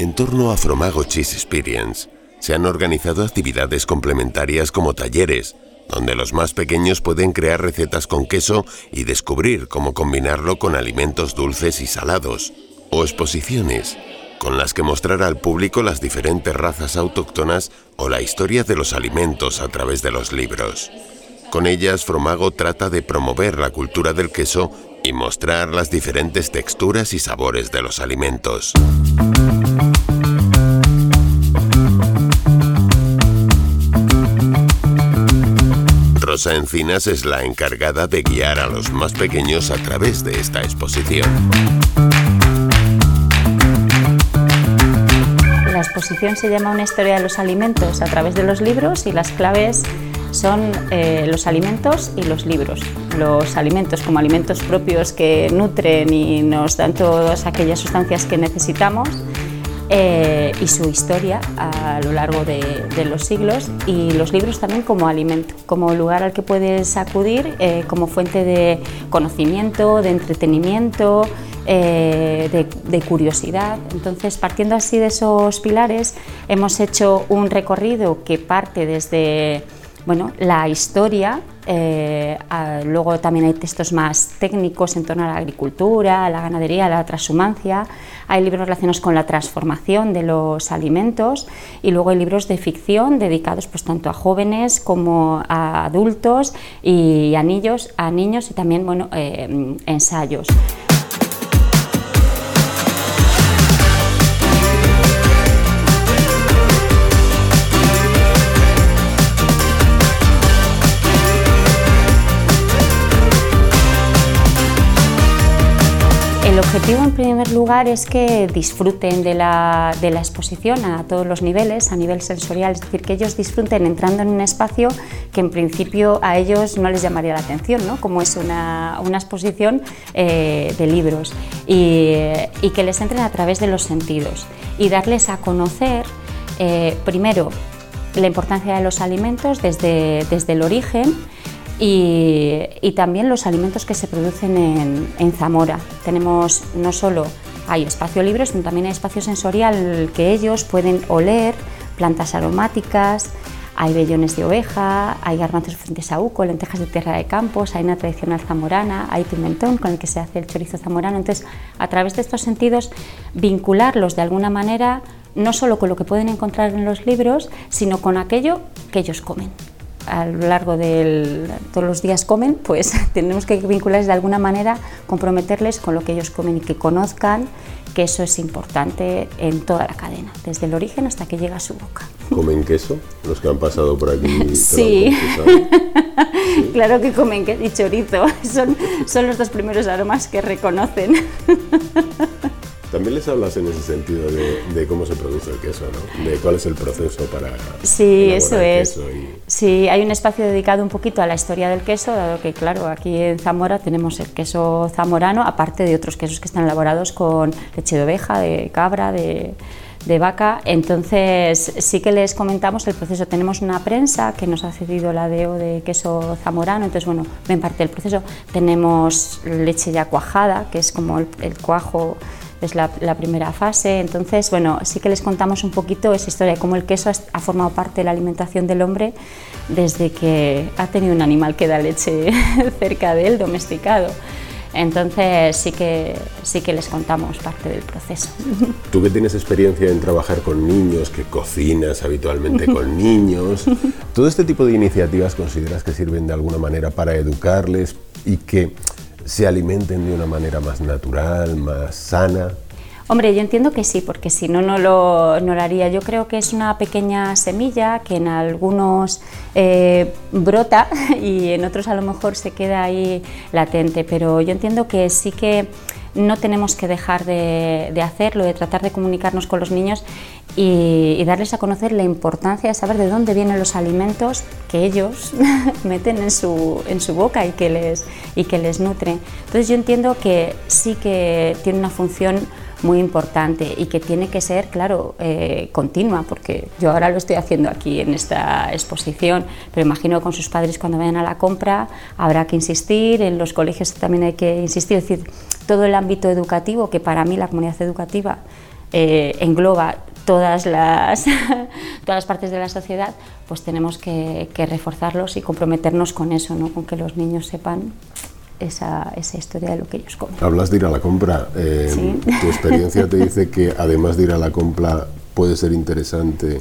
En torno a Fromago Cheese Experience se han organizado actividades complementarias como talleres, donde los más pequeños pueden crear recetas con queso y descubrir cómo combinarlo con alimentos dulces y salados, o exposiciones, con las que mostrar al público las diferentes razas autóctonas o la historia de los alimentos a través de los libros. Con ellas, Fromago trata de promover la cultura del queso y mostrar las diferentes texturas y sabores de los alimentos. Rosa Encinas es la encargada de guiar a los más pequeños a través de esta exposición. La exposición se llama Una historia de los alimentos a través de los libros y las claves son eh, los alimentos y los libros. Los alimentos como alimentos propios que nutren y nos dan todas aquellas sustancias que necesitamos eh, y su historia a lo largo de, los siglos y los libros también como alimento, como lugar al que puedes acudir eh, como fuente de conocimiento, de entretenimiento, eh, de, curiosidad. Entonces, partiendo así de esos pilares, hemos hecho un recorrido que parte desde bueno, la historia, eh, luego también hay textos más técnicos en torno a la agricultura, a la ganadería, a la transhumancia, hay libros relacionados con la transformación de los alimentos y luego hay libros de ficción dedicados pues, tanto a jóvenes como a adultos y a niños, a niños y también bueno, eh, ensayos. El objetivo en primer lugar es que disfruten de la, exposición a todos los niveles, a nivel sensorial, es decir, que ellos disfruten entrando en un espacio que en principio a ellos no les llamaría la atención, ¿no? como es una, exposición eh, de libros, y, que les entren a través de los sentidos y darles a conocer, eh, primero, la importancia de los alimentos desde, desde el origen, y, también los alimentos que se producen en, Zamora. Tenemos no solo hay espacio libre, sino también hay espacio sensorial que ellos pueden oler plantas aromáticas, hay vellones de oveja, hay garbanzos frente saúco, lentejas de tierra de campos, hay una tradicional zamorana, hay pimentón con el que se hace el chorizo zamorano. Entonces, a través de estos sentidos, vincularlos de alguna manera no solo con lo que pueden encontrar en los libros, sino con aquello que ellos comen a lo largo de todos los días comen, pues tenemos que vincularles de alguna manera, comprometerles con lo que ellos comen y que conozcan que eso es importante en toda la cadena, desde el origen hasta que llega a su boca. ¿Comen queso? Los que han pasado por aquí. Sí, claro que comen queso y chorizo, son, son los dos primeros aromas que reconocen. También les hablas en ese sentido de, cómo se produce el queso, ¿no? De cuál es el proceso para. Sí, eso es. Sí, hay un espacio dedicado un poquito a la historia del queso, dado que, claro, aquí en Zamora tenemos el queso zamorano, aparte de otros quesos que están elaborados con leche de oveja, de cabra, de, de vaca. Entonces, sí que les comentamos el proceso. Tenemos una prensa que nos ha cedido la DEO de queso zamorano, entonces, bueno, ven parte del proceso. Tenemos leche ya cuajada, que es como el cuajo es la, primera fase. Entonces, bueno, sí que les contamos un poquito esa historia, cómo el queso ha, formado parte de la alimentación del hombre desde que ha tenido un animal que da leche cerca de él, domesticado. Entonces sí que, sí que les contamos parte del proceso. Tú que tienes experiencia en trabajar con niños, que cocinas habitualmente con niños, ¿todo este tipo de iniciativas consideras que sirven de alguna manera para educarles y que se alimenten de una manera más natural, más sana? Hombre, yo entiendo que sí, porque si no, no lo, haría. Yo creo que es una pequeña semilla que en algunos eh, brota y en otros a lo mejor se queda ahí latente, pero yo entiendo que sí que no tenemos que dejar de, hacerlo, de tratar de comunicarnos con los niños y, darles a conocer la importancia de saber de dónde vienen los alimentos que ellos meten en su, en su boca y que, les, y que les nutren. Entonces yo entiendo que sí que tiene una función muy importante y que tiene que ser, claro, eh, continua, porque yo ahora lo estoy haciendo aquí en esta exposición, pero imagino que con sus padres cuando vayan a la compra habrá que insistir, en los colegios también hay que insistir, es decir, todo el ámbito educativo, que para mí la comunidad educativa eh, engloba todas las, todas las partes de la sociedad, pues tenemos que, reforzarlos y comprometernos con eso, ¿no? con que los niños sepan esa, esa, historia de lo que ellos comen. Hablas de ir a la compra. Eh, tu experiencia te dice que además de ir a la compra puede ser interesante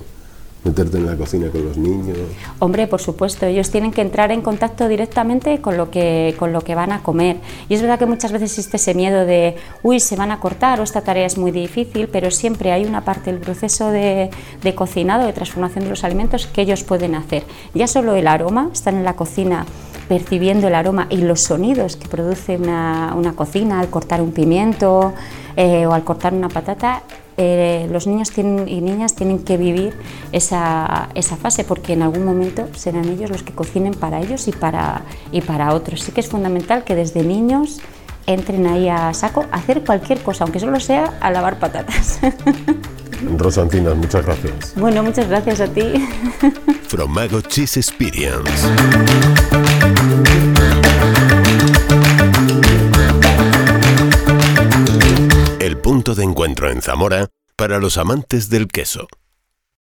meterte en la cocina con los niños? Hombre, por supuesto, ellos tienen que entrar en contacto directamente con lo que, con lo que van a comer. Y es verdad que muchas veces existe ese miedo de, uy, se van a cortar o esta tarea es muy difícil, pero siempre hay una parte del proceso de, de cocinado, de transformación de los alimentos que ellos pueden hacer. Ya solo el aroma, están en la cocina percibiendo el aroma y los sonidos que produce una, una cocina al cortar un pimiento eh, o al cortar una patata, eh, los niños tienen, y niñas tienen que vivir esa, esa, fase porque en algún momento serán ellos los que cocinen para ellos y para, y para otros. Sí que es fundamental que desde niños entren ahí a saco a hacer cualquier cosa, aunque solo sea a lavar patatas. Rosantina, muchas gracias. Bueno, muchas gracias a ti. Fromago Cheese Experience. De encuentro en Zamora para los amantes del queso.